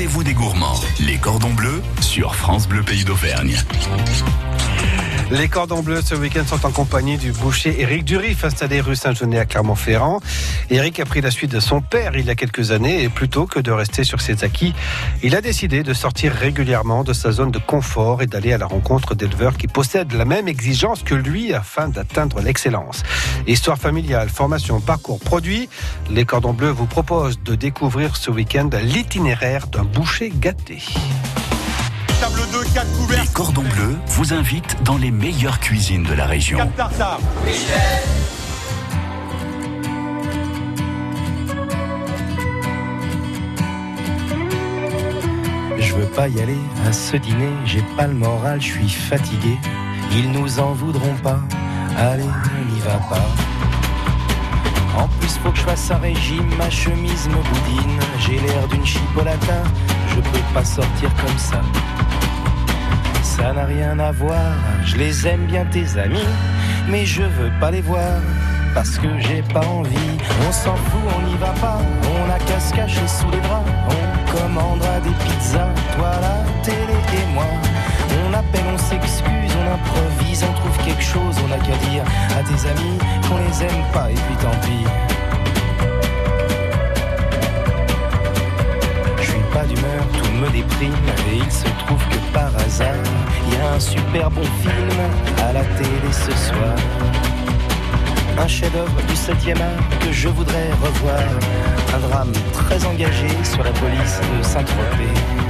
rendez-vous des gourmands, les cordons bleus sur France Bleu Pays d'Auvergne. Les cordons bleus ce week-end sont en compagnie du boucher Éric Durif, installé rue Saint-Genet à Clermont-Ferrand. Éric a pris la suite de son père il y a quelques années et plutôt que de rester sur ses acquis, il a décidé de sortir régulièrement de sa zone de confort et d'aller à la rencontre d'éleveurs qui possèdent la même exigence que lui afin d'atteindre l'excellence. Histoire familiale, formation, parcours, produit, les cordons bleus vous proposent de découvrir ce week-end l'itinéraire d'un boucher gâté. Les cordons bleus vous invitent dans les meilleures cuisines de la région. Je veux pas y aller à ce dîner, j'ai pas le moral, je suis fatigué. Ils nous en voudront pas, allez, on n'y va pas. En plus, faut que je fasse un régime, ma chemise me boudine. J'ai l'air d'une chipolata, je peux pas sortir comme ça. Ça n'a rien à voir, je les aime bien tes amis, mais je veux pas les voir parce que j'ai pas envie. On s'en fout, on n'y va pas, on a qu'à se cacher sous les draps. On commandera des pizzas, toi la télé et moi. On appelle, on s'excuse, improvise, on trouve quelque chose, on a qu'à dire à tes amis qu'on les aime pas et puis tant pis. Je suis pas d'humeur, tout me déprime et il se trouve que par hasard, il y a un super bon film à la télé ce soir. Un chef-d'œuvre du 7e art que je voudrais revoir. Un drame très engagé sur la police de Saint-Tropez.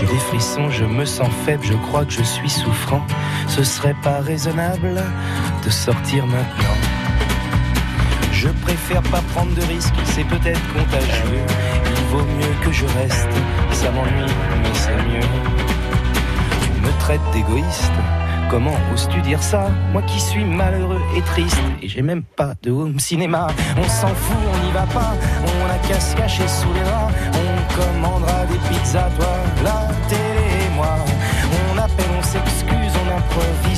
J'ai des frissons, je me sens faible, je crois que je suis souffrant. Ce serait pas raisonnable de sortir maintenant. Je préfère pas prendre de risques, c'est peut-être contagieux. Il vaut mieux que je reste, ça m'ennuie, mais c'est mieux. Tu me traites d'égoïste, comment oses-tu dire ça? Moi qui suis malheureux et triste, et j'ai même pas de home cinéma. On s'en fout, on n'y va pas, on a qu'à se cacher sous les draps. On commandera des pizzas, toi, la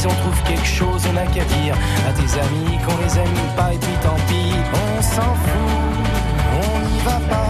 on trouve quelque chose, on a qu'à dire à tes amis qu'on les aime pas et puis tant pis, on s'en fout, on n'y va pas,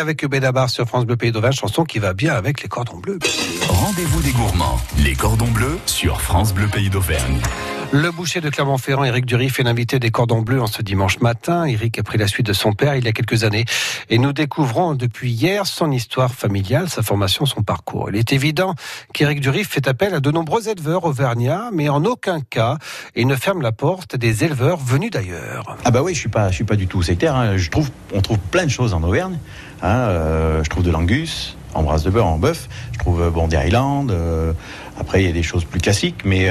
avec Benabar sur France Bleu Pays d'Auvergne, chanson qui va bien avec les cordons bleus. Rendez-vous des gourmands, les cordons bleus sur France Bleu Pays d'Auvergne. Le boucher de Clermont-Ferrand, Éric Durif, est l'invité des cordons bleus en ce dimanche matin. Éric a pris la suite de son père il y a quelques années. Et nous découvrons depuis hier son histoire familiale, sa formation, son parcours. Il est évident qu'Éric Durif fait appel à de nombreux éleveurs auvergnats, mais en aucun cas, il ne ferme la porte des éleveurs venus d'ailleurs. Ah bah oui, je suis pas, je suis pas du tout sectaire. hein. Je trouve, on trouve plein de choses en Auvergne. Hein. Euh, je trouve de l'angus, en brasse de beurre, en bœuf. Je trouve euh, bon des Highlands. euh, après, il y a des choses plus classiques, mais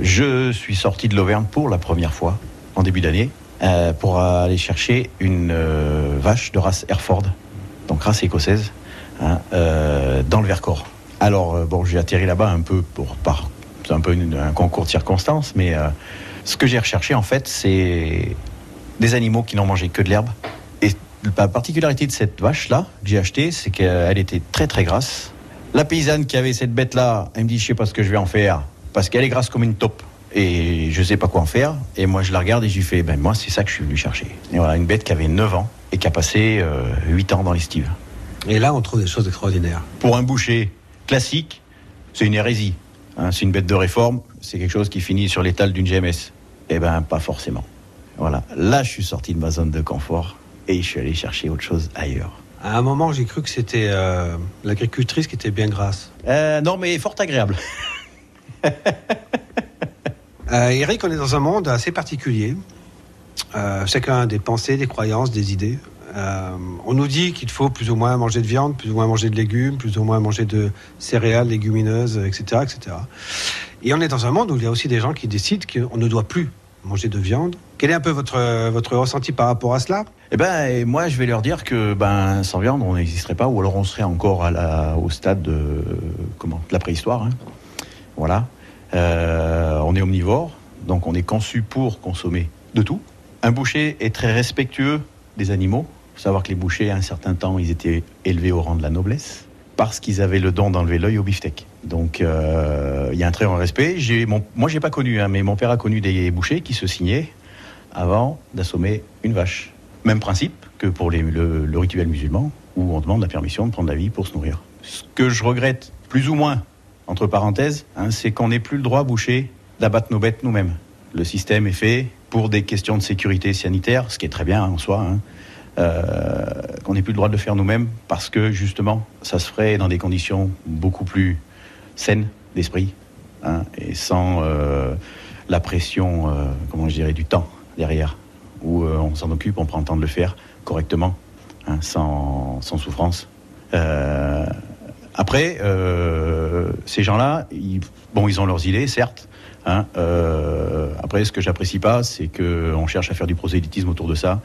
je suis sorti de l'Auvergne pour la première fois en début d'année pour aller chercher une vache de race Hereford, donc race écossaise, hein, dans le Vercors. Alors bon, j'ai atterri là-bas un peu pour par un peu un concours de circonstances, mais ce que j'ai recherché en fait, c'est des animaux qui n'ont mangé que de l'herbe. La particularité de cette vache-là que j'ai achetée, c'est qu'elle était très très grasse. La paysanne qui avait cette bête-là, elle me dit, je sais pas ce que je vais en faire, parce qu'elle est grasse comme une taupe. Et je sais pas quoi en faire. Et moi, je la regarde et j'y fais, ben moi, c'est ça que je suis venu chercher. Et voilà, une bête qui avait 9 ans et qui a passé euh, 8 ans dans l'estive. Et là, on trouve des choses extraordinaires. Pour un boucher classique, c'est une hérésie. Hein, c'est une bête de réforme, c'est quelque chose qui finit sur l'étal d'une GMS. Eh ben, pas forcément. Voilà. Là, je suis sorti de ma zone de confort et je suis allé chercher autre chose ailleurs. À un moment, j'ai cru que c'était euh, l'agricultrice qui était bien grasse. Euh, non, mais fort agréable. Euh, Eric, on est dans un monde assez particulier. Euh, chacun a des pensées, des croyances, des idées. On nous dit qu'il faut plus ou moins manger de viande, plus ou moins manger de légumes, plus ou moins manger de céréales, légumineuses, etc., etc. Et on est dans un monde où il y a aussi des gens qui décident qu'on ne doit plus manger de viande. Quel est un peu votre, votre ressenti par rapport à cela? Eh ben, moi, je vais leur dire que ben, sans viande, on n'existerait pas, ou alors on serait encore à la, au stade de, comment, la préhistoire. hein. Voilà. Euh, on est omnivore, donc on est conçu pour consommer de tout. Un boucher est très respectueux des animaux. Il faut savoir que les bouchers, à un certain temps, ils étaient élevés au rang de la noblesse parce qu'ils avaient le don d'enlever l'œil au beefsteak. Donc euh, il y a un très grand respect. Moi, j'ai pas connu, hein, mais mon père a connu des bouchers qui se signaient avant d'assommer une vache. Même principe que pour le, rituel musulman, où on demande la permission de prendre la vie pour se nourrir. Ce que je regrette, plus ou moins, entre parenthèses, hein, c'est qu'on n'ait plus le droit, boucher, d'abattre nos bêtes nous-mêmes. Le système est fait pour des questions de sécurité sanitaire, ce qui est très bien en soi, hein, euh, qu'on n'ait plus le droit de le faire nous-mêmes, parce que justement, ça se ferait dans des conditions beaucoup plus saines d'esprit, hein, et sans euh, la pression, euh, comment je dirais, du temps derrière, où on s'en occupe, on prend le temps de le faire correctement, hein, sans, souffrance. Après, ces gens-là, ils, bon, ils ont leurs idées, certes. hein, après, ce que j'apprécie pas, c'est qu'on cherche à faire du prosélytisme autour de ça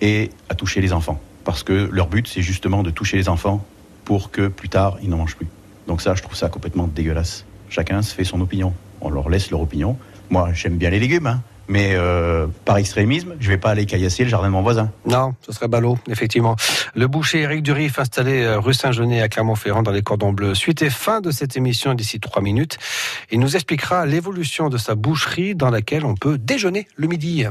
et à toucher les enfants. Parce que leur but, c'est justement de toucher les enfants pour que plus tard, ils n'en mangent plus. Donc ça, je trouve ça complètement dégueulasse. Chacun se fait son opinion. On leur laisse leur opinion. Moi, j'aime bien les légumes, hein, mais euh, par extrémisme, je vais pas aller caillasser le jardin de mon voisin. Non, ce serait ballot, effectivement. Le boucher Eric Durif, installé euh, rue Saint-Genet à Clermont-Ferrand dans les cordons bleus. Suite et fin de cette émission d'ici trois minutes. Il nous expliquera l'évolution de sa boucherie dans laquelle on peut déjeuner le midi.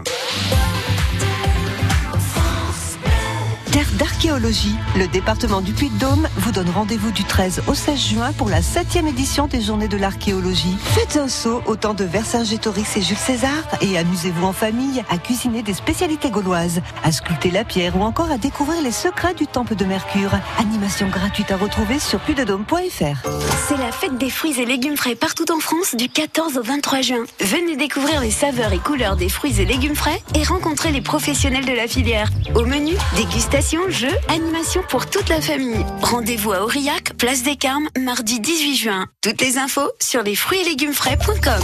Terre d'archéologie, le département du Puy-de-Dôme vous donne rendez-vous du 13 au 16 juin pour la 7e édition des Journées de l'archéologie. Faites un saut au temps de Vercingétorix et Jules César et amusez-vous en famille à cuisiner des spécialités gauloises, à sculpter la pierre ou encore à découvrir les secrets du temple de Mercure. Animation gratuite à retrouver sur puydedôme.fr. C'est la fête des fruits et légumes frais partout en France du 14 au 23 juin. Venez découvrir les saveurs et couleurs des fruits et légumes frais et rencontrer les professionnels de la filière. Au menu, dégustation, jeux, animation pour toute la famille. Rendez-vous à Aurillac, place des Carmes, mardi 18 juin. Toutes les infos sur les fruits et légumes frais.com.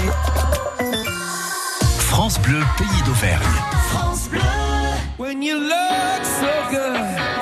France Bleu, pays d'Auvergne. When you look so good,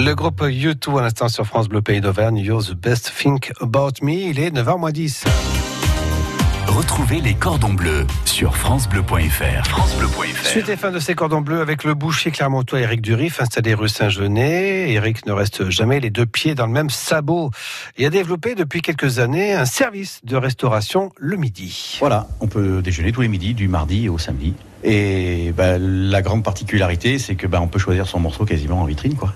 Le groupe U2 à l'instant sur France Bleu Pays d'Auvergne, You're the best think about me. Il est 9h10. Retrouvez les cordons bleus sur francebleu.fr. francebleu.fr. Suite et fin de ces cordons bleus avec le boucher Clermontois Éric Durif, installé rue Saint-Genet. Éric ne reste jamais les deux pieds dans le même sabot et a développé depuis quelques années un service de restauration le midi. Voilà, on peut déjeuner tous les midis, du mardi au samedi. Et bah, la grande particularité, c'est que bah, on peut choisir son morceau quasiment en vitrine, quoi.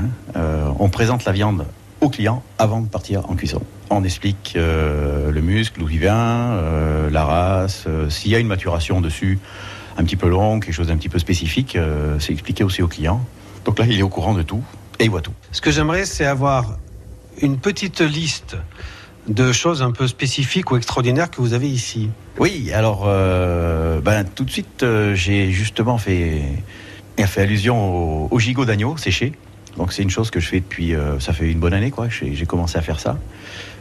Hein Euh, on présente la viande au client avant de partir en cuisson. On explique euh, le muscle, d'où il vient, euh, la race, euh, s'il y a une maturation dessus un petit peu longue, quelque chose d'un petit peu spécifique, c'est expliqué aussi au client. Donc là, il est au courant de tout et il voit tout. Ce que j'aimerais, c'est avoir une petite liste de choses un peu spécifiques ou extraordinaires que vous avez ici. Oui, alors ben, tout de suite, j'ai justement fait, fait allusion au, au gigot d'agneau séché. Donc c'est une chose que je fais depuis, euh, ça fait une bonne année, quoi. J'ai commencé à faire ça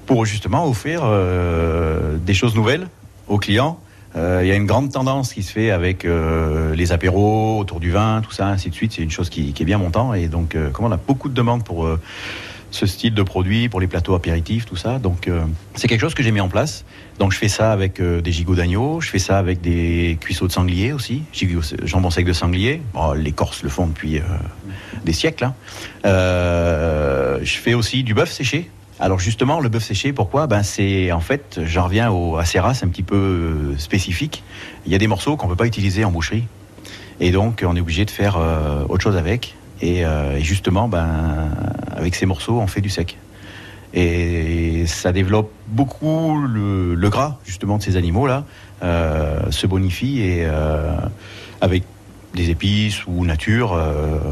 pour justement offrir euh, des choses nouvelles aux clients. Euh, Il y a une grande tendance qui se fait avec les apéros autour du vin, tout ça, ainsi de suite. C'est une chose qui, qui est bien montant et donc comme on a beaucoup de demandes pour ce style de produit, pour les plateaux apéritifs, tout ça. Donc euh, c'est quelque chose que j'ai mis en place. Donc je fais ça avec euh, des gigots d'agneau, je fais ça avec des cuisseaux de sanglier aussi, jambon sec de sanglier. Bon, les Corses le font depuis euh, des siècles. hein. Euh, je fais aussi du bœuf séché. Alors justement, le bœuf séché, pourquoi? Ben c'est en fait, j'en reviens au, à ces races un petit peu euh, spécifiques. Il y a des morceaux qu'on peut pas utiliser en boucherie, et donc on est obligé de faire euh, autre chose avec. Et, euh, et justement, ben avec ces morceaux, on fait du sec. Et ça développe beaucoup le, gras justement de ces animaux-là, euh, se bonifie et euh, avec des épices ou nature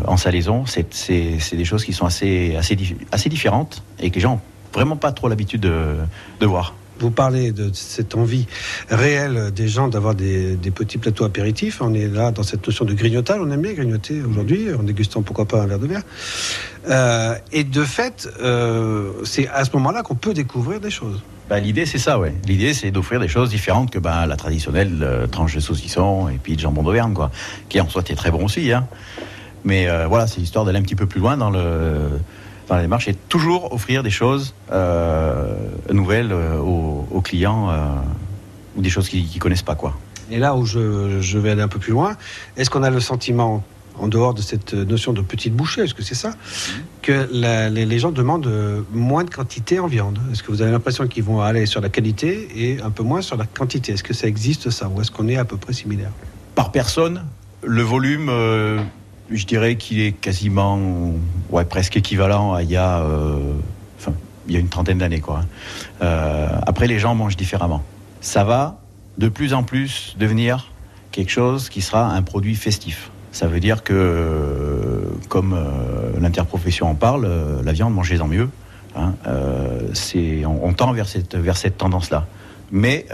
en salaison, c'est- des choses qui sont assez, assez, dif- assez différentes et que les gens n'ont vraiment pas trop l'habitude de, de voir. Vous parlez de cette envie réelle des gens d'avoir des, petits plateaux apéritifs. On est là dans cette notion de grignotage. On aime bien grignoter aujourd'hui, en dégustant pourquoi pas un verre de verre. Euh, et de fait, euh, c'est à ce moment-là qu'on peut découvrir des choses. Bah, L'idée, c'est ça, ouais. L'idée, c'est d'offrir des choses différentes que bah, la traditionnelle euh, tranche de saucisson et puis de jambon d'Auvergne, quoi. Qui en soit est très bon aussi, hein. Mais voilà, c'est l'histoire d'aller un petit peu plus loin dans le dans la démarche et toujours offrir des choses euh, nouvelles euh, aux, aux clients euh, ou des choses qu'ils ne connaissent pas, quoi. Et là où je, je vais aller un peu plus loin, est-ce qu'on a le sentiment, en dehors de cette notion de petite bouchée, est-ce que c'est ça, que la- les, les gens demandent moins de quantité en viande? Est-ce que vous avez l'impression qu'ils vont aller sur la qualité et un peu moins sur la quantité? Est-ce que ça existe ça Ou est-ce qu'on est à peu près similaire? Par personne, le volume, euh, je dirais qu'il est quasiment, ouais, presque équivalent à il y a, euh, enfin, il y a une trentaine d'années, quoi. Euh, après, les gens mangent différemment. Ça va de plus en plus devenir quelque chose qui sera un produit festif. Ça veut dire que, comme euh, l'interprofession en parle, la viande, mangez-en mieux. hein. On, tend vers cette, tendance-là. Mais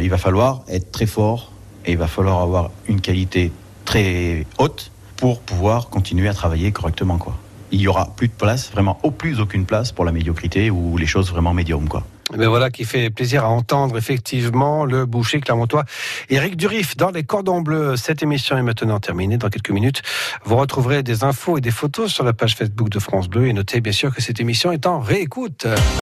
il va falloir être très fort et il va falloir avoir une qualité très haute pour pouvoir continuer à travailler correctement. Quoi. Il y aura plus de place, vraiment au plus aucune place pour la médiocrité ou les choses vraiment médium. Quoi. Mais voilà qui fait plaisir à entendre effectivement le boucher clermontois Éric Durif dans les cordons bleus. Cette émission est maintenant terminée. Dans quelques minutes, vous retrouverez des infos et des photos sur la page Facebook de France Bleu et notez bien sûr que cette émission est en réécoute.